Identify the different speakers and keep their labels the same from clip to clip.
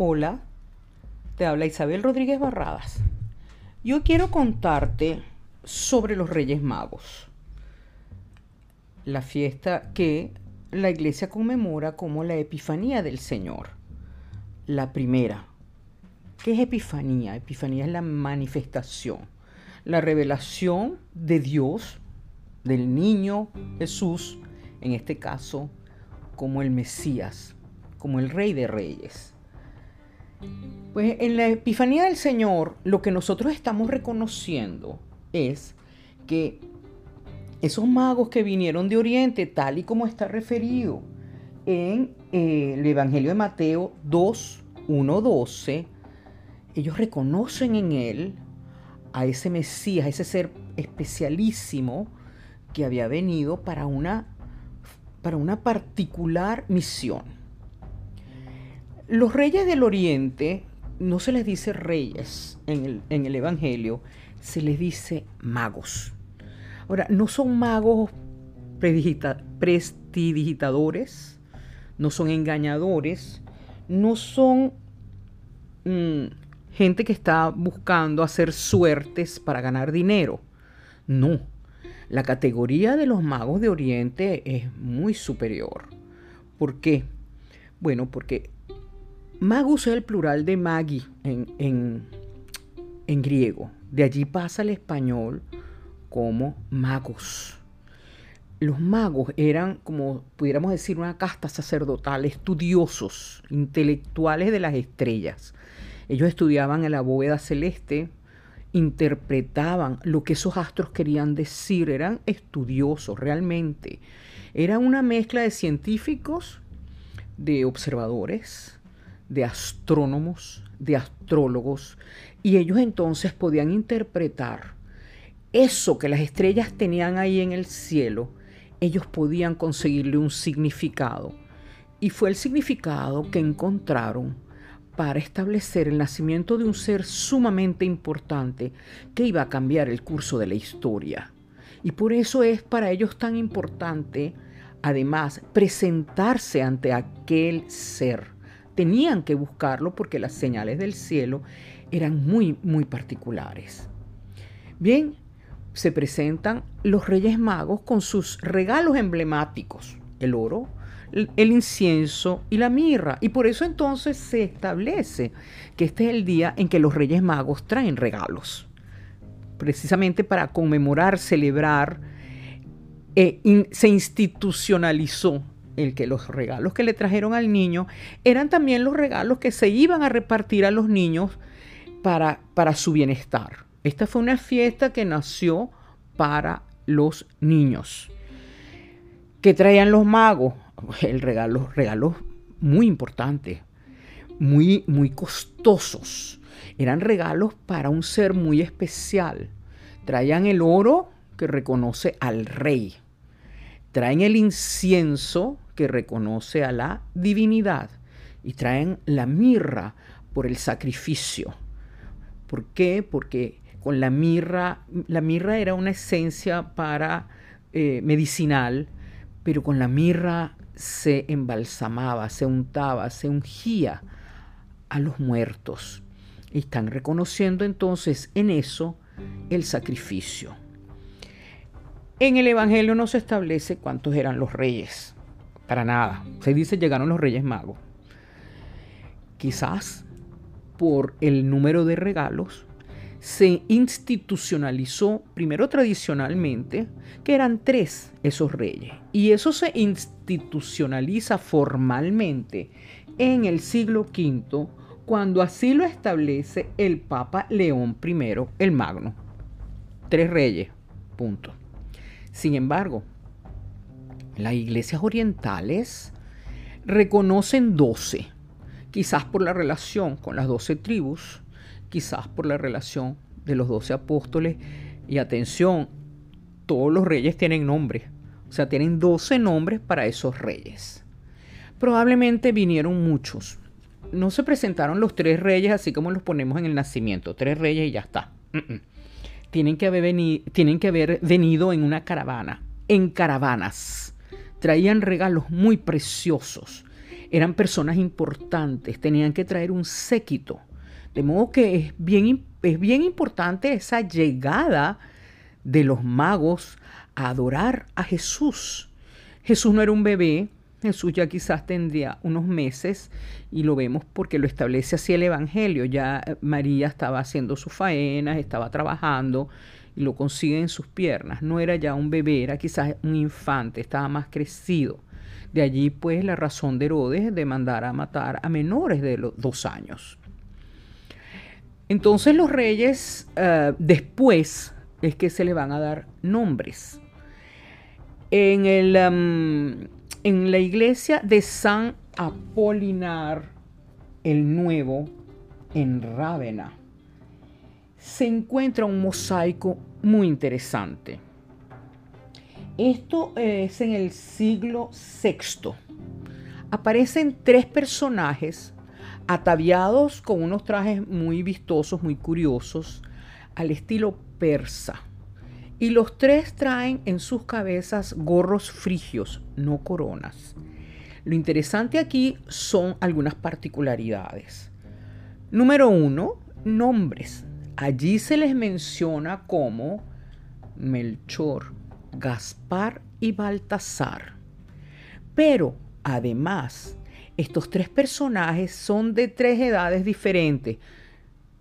Speaker 1: Hola, te habla Isabel Rodríguez Barradas. Yo quiero contarte sobre los Reyes Magos, la fiesta que la iglesia conmemora como la Epifanía del Señor. La primera. ¿Qué es Epifanía? Epifanía es la manifestación, la revelación de Dios, del niño Jesús, en este caso, como el Mesías, como el Rey de Reyes. Pues en la Epifanía del Señor lo que nosotros estamos reconociendo es que esos magos que vinieron de Oriente, tal y como está referido en eh, el Evangelio de Mateo 2, 1, 12, ellos reconocen en él a ese Mesías, a ese ser especialísimo que había venido para una, para una particular misión. Los reyes del oriente no se les dice reyes en el, Evangelio, se les dice magos. Ahora, no son magos prestidigitadores, no son engañadores, no son mm, gente que está buscando hacer suertes para ganar dinero. No, la categoría de los magos de Oriente es muy superior. ¿Por qué? Bueno, porque Magus es el plural de magi en, en, griego. De allí pasa el español como magos. Los magos eran, como pudiéramos decir, una casta sacerdotal, estudiosos, intelectuales de las estrellas. Ellos estudiaban en la bóveda celeste, interpretaban lo que esos astros querían decir, eran estudiosos realmente. Era una mezcla de científicos, de observadores, de astrónomos, de astrólogos, y ellos entonces podían interpretar eso que las estrellas tenían ahí en el cielo, ellos podían conseguirle un significado. Y fue el significado que encontraron para establecer el nacimiento de un ser sumamente importante que iba a cambiar el curso de la historia. Y por eso es para ellos tan importante, además, presentarse ante aquel ser tenían que buscarlo porque las señales del cielo eran muy, muy particulares. Bien, se presentan los Reyes Magos con sus regalos emblemáticos, el oro, el incienso y la mirra. Y por eso entonces se establece que este es el día en que los Reyes Magos traen regalos, precisamente para conmemorar, celebrar, e se institucionalizó el que los regalos que le trajeron al niño eran también los regalos que se iban a repartir a los niños para, para su bienestar. Esta fue una fiesta que nació para los niños. ¿Qué traían los magos? El regalo, regalos muy importantes, muy, muy costosos. Eran regalos para un ser muy especial. Traían el oro que reconoce al rey. Traen el incienso que reconoce a la divinidad y traen la mirra por el sacrificio. ¿Por qué? Porque con la mirra, la mirra era una esencia para eh, medicinal, pero con la mirra se embalsamaba, se untaba, se ungía a los muertos. Y están reconociendo entonces en eso el sacrificio. En el Evangelio no se establece cuántos eran los reyes. Para nada. Se dice llegaron los Reyes Magos. Quizás por el número de regalos se institucionalizó, primero tradicionalmente, que eran tres esos reyes. Y eso se institucionaliza formalmente en el siglo V, cuando así lo establece el Papa León I el Magno. Tres reyes, punto. Sin embargo, las iglesias orientales reconocen doce, quizás por la relación con las doce tribus, quizás por la relación de los doce apóstoles. Y atención, todos los reyes tienen nombre, o sea, tienen doce nombres para esos reyes. Probablemente vinieron muchos. No se presentaron los tres reyes así como los ponemos en el nacimiento, tres reyes y ya está. Tienen que haber venido en una caravana, en caravanas traían regalos muy preciosos. eran personas importantes, tenían que traer un séquito. De modo que es bien, es bien importante esa llegada de los magos a adorar a Jesús. Jesús no era un bebé, Jesús ya quizás tendría unos meses y lo vemos porque lo establece así el Evangelio. Ya eh, María estaba haciendo sus faenas, estaba trabajando y lo consigue en sus piernas. No era ya un bebé, era quizás un infante, estaba más crecido. De allí pues la razón de Herodes de mandar a matar a menores de los dos años. Entonces los reyes eh, después es que se le van a dar nombres. En, el, en la iglesia de San Apolinar el Nuevo, en Rávena, se encuentra un mosaico muy interesante. Esto es en el siglo VI. Aparecen tres personajes ataviados con unos trajes muy vistosos, muy curiosos, al estilo persa. Y los tres traen en sus cabezas gorros frigios, no coronas. Lo interesante aquí son algunas particularidades. Número uno, nombres. Allí se les menciona como Melchor, Gaspar y Baltasar. Pero además, estos tres personajes son de tres edades diferentes.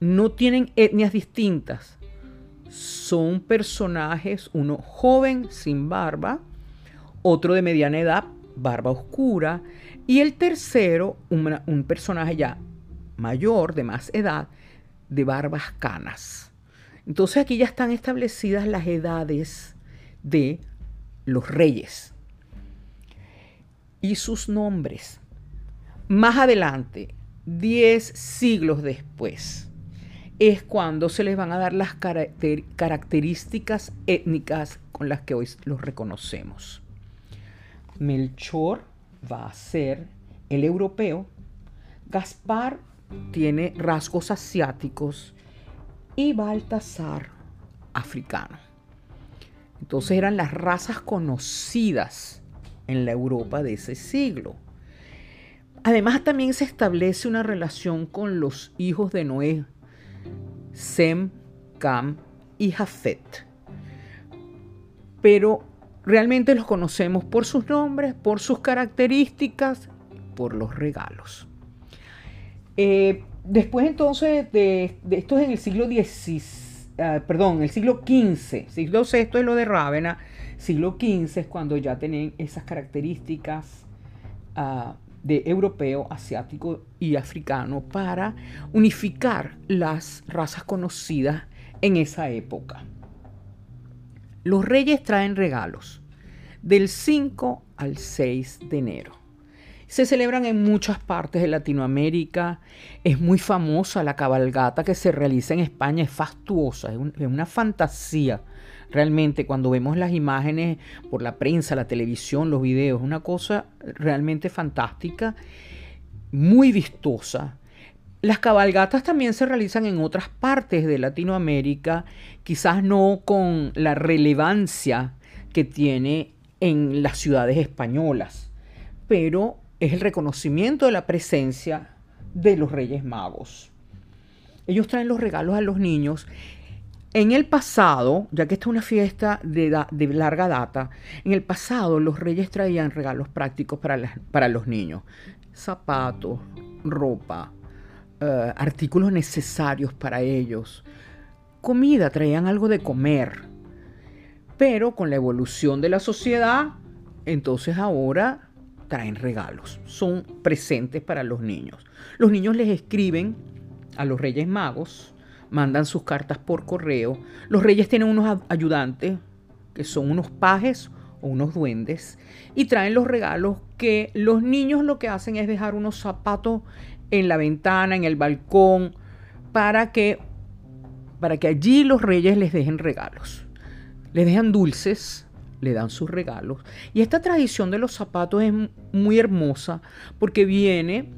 Speaker 1: No tienen etnias distintas. Son personajes, uno joven sin barba, otro de mediana edad, barba oscura, y el tercero, un personaje ya mayor, de más edad, de barbas canas. Entonces aquí ya están establecidas las edades de los reyes y sus nombres. Más adelante, diez siglos después, es cuando se les van a dar las características étnicas con las que hoy los reconocemos. Melchor va a ser el europeo, Gaspar tiene rasgos asiáticos y Baltasar africano. Entonces eran las razas conocidas en la Europa de ese siglo. Además también se establece una relación con los hijos de Noé, Sem, Cam y Jafet. Pero realmente los conocemos por sus nombres, por sus características, por los regalos. Eh, después entonces de, esto es en el siglo XVI, ah, perdón, el siglo XV, siglo VI es lo de Rávena, siglo XV es cuando ya tienen esas características ah, de europeo, asiático y africano para unificar las razas conocidas en esa época. Los reyes traen regalos del 5 al 6 de enero. Se celebran en muchas partes de Latinoamérica. Es muy famosa la cabalgata que se realiza en España. Es fastuosa, es, una fantasía. Realmente cuando vemos las imágenes por la prensa, la televisión, los videos, una cosa realmente fantástica, muy vistosa. Las cabalgatas también se realizan en otras partes de Latinoamérica, quizás no con la relevancia que tiene en las ciudades españolas, pero es el reconocimiento de la presencia de los Reyes Magos. Ellos traen los regalos a los niños. En el pasado, ya que esta es una fiesta de, larga data, en el pasado los reyes traían regalos prácticos para, para los niños. Zapatos, ropa, eh, artículos necesarios para ellos. Comida, traían algo de comer. Pero con la evolución de la sociedad, entonces ahora traen regalos, son presentes para los niños. Los niños les escriben a los Reyes Magos, mandan sus cartas por correo. Los reyes tienen unos ayudantes, que son unos pajes o unos duendes, y traen los regalos que los niños lo que hacen es dejar unos zapatos en la ventana, en el balcón, para que, para que allí los reyes les dejen regalos. Les dejan dulces, le dan sus regalos. Y esta tradición de los zapatos es muy hermosa porque viene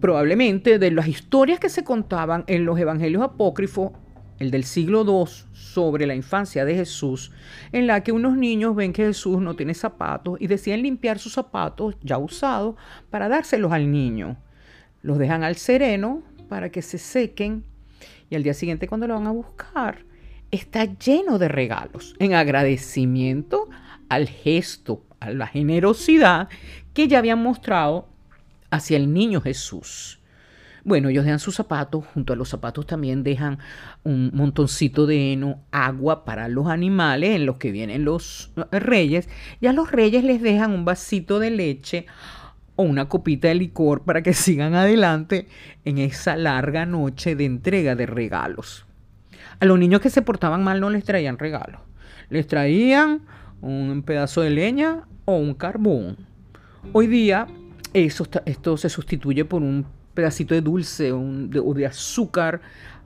Speaker 1: probablemente de las historias que se contaban en los evangelios apócrifos el del siglo II, sobre la infancia de Jesús, en la que unos niños ven que Jesús no tiene zapatos y deciden limpiar sus zapatos ya usados para dárselos al niño. Los dejan al sereno para que se sequen y al día siguiente cuando lo van a buscar está lleno de regalos en agradecimiento al gesto, a la generosidad que ya habían mostrado hacia el niño Jesús. Bueno, ellos dejan sus zapatos, junto a los zapatos también dejan un montoncito de heno, agua para los animales en los que vienen los eh, reyes, y a los reyes les dejan un vasito de leche o una copita de licor para que sigan adelante en esa larga noche de entrega de regalos. A los niños que se portaban mal no les traían regalos, les traían un pedazo de leña o un carbón. Hoy día eso, esto se sustituye por un pedacito de dulce o de, azúcar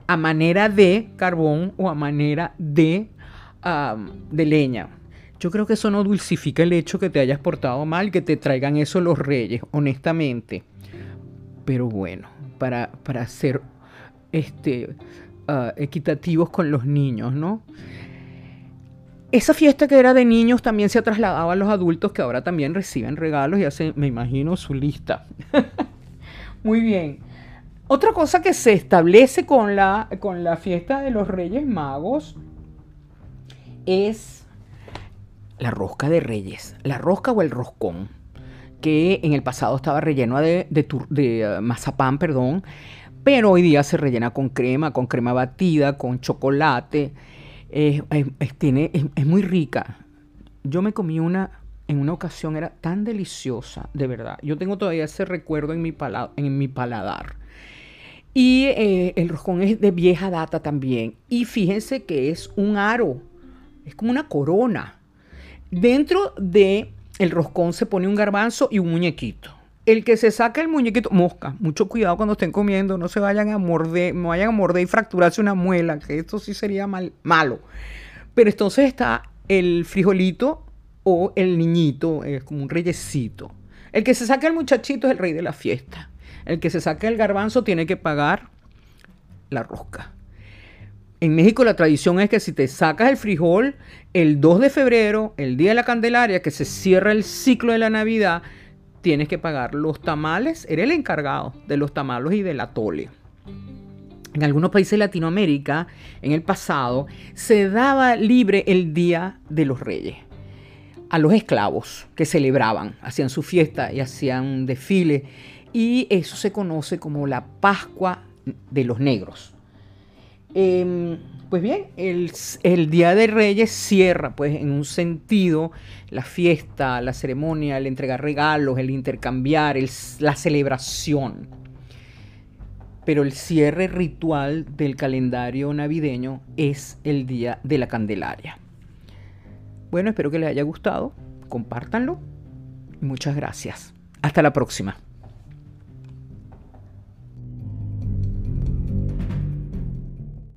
Speaker 1: a manera de carbón o a manera de, de leña. Yo creo que eso no dulcifica el hecho que te hayas portado mal, que te traigan eso los reyes, honestamente. Pero bueno, para, para ser este, ah, equitativos con los niños, ¿no? Esa fiesta que era de niños también se ha trasladado a los adultos que ahora también reciben regalos y hacen, me imagino, su lista. Muy bien. Otra cosa que se establece con la, con la fiesta de los Reyes Magos es la rosca de reyes, la rosca o el roscón, que en el pasado estaba relleno de, de, uh, mazapán, perdón, pero hoy día se rellena con crema, con crema batida, con chocolate. tiene, es muy rica. Yo me comí una en una ocasión era tan deliciosa, de verdad. Yo tengo todavía ese recuerdo en mi, en mi paladar. Y eh, el roscón es de vieja data también. Y fíjense que es un aro, es como una corona. Dentro de el roscón se pone un garbanzo y un muñequito. El que se saca el muñequito, mosca, mucho cuidado cuando estén comiendo, no se vayan a morder, no vayan a morder y fracturarse una muela, que esto sí sería mal, malo. Pero entonces está el frijolito o el niñito es como un reyesito. El que se saca el muchachito es el rey de la fiesta. El que se saca el garbanzo tiene que pagar la rosca. En México la tradición es que si te sacas el frijol el 2 de febrero, el día de la Candelaria, que se cierra el ciclo de la Navidad, tienes que pagar los tamales. Eres el encargado de los tamales y del atole. En algunos países de Latinoamérica, en el pasado, se daba libre el Día de los Reyes a los esclavos que celebraban, hacían su fiesta y hacían un desfile. Y eso se conoce como la Pascua de los Negros. Em, pues bien, el, Día de Reyes cierra, pues en un sentido, la fiesta, la ceremonia, el entregar regalos, el intercambiar, la celebración. Pero el cierre ritual del calendario navideño es el Día de la Candelaria. Bueno, espero que les haya gustado. Compártanlo. muchas gracias. Hasta la próxima.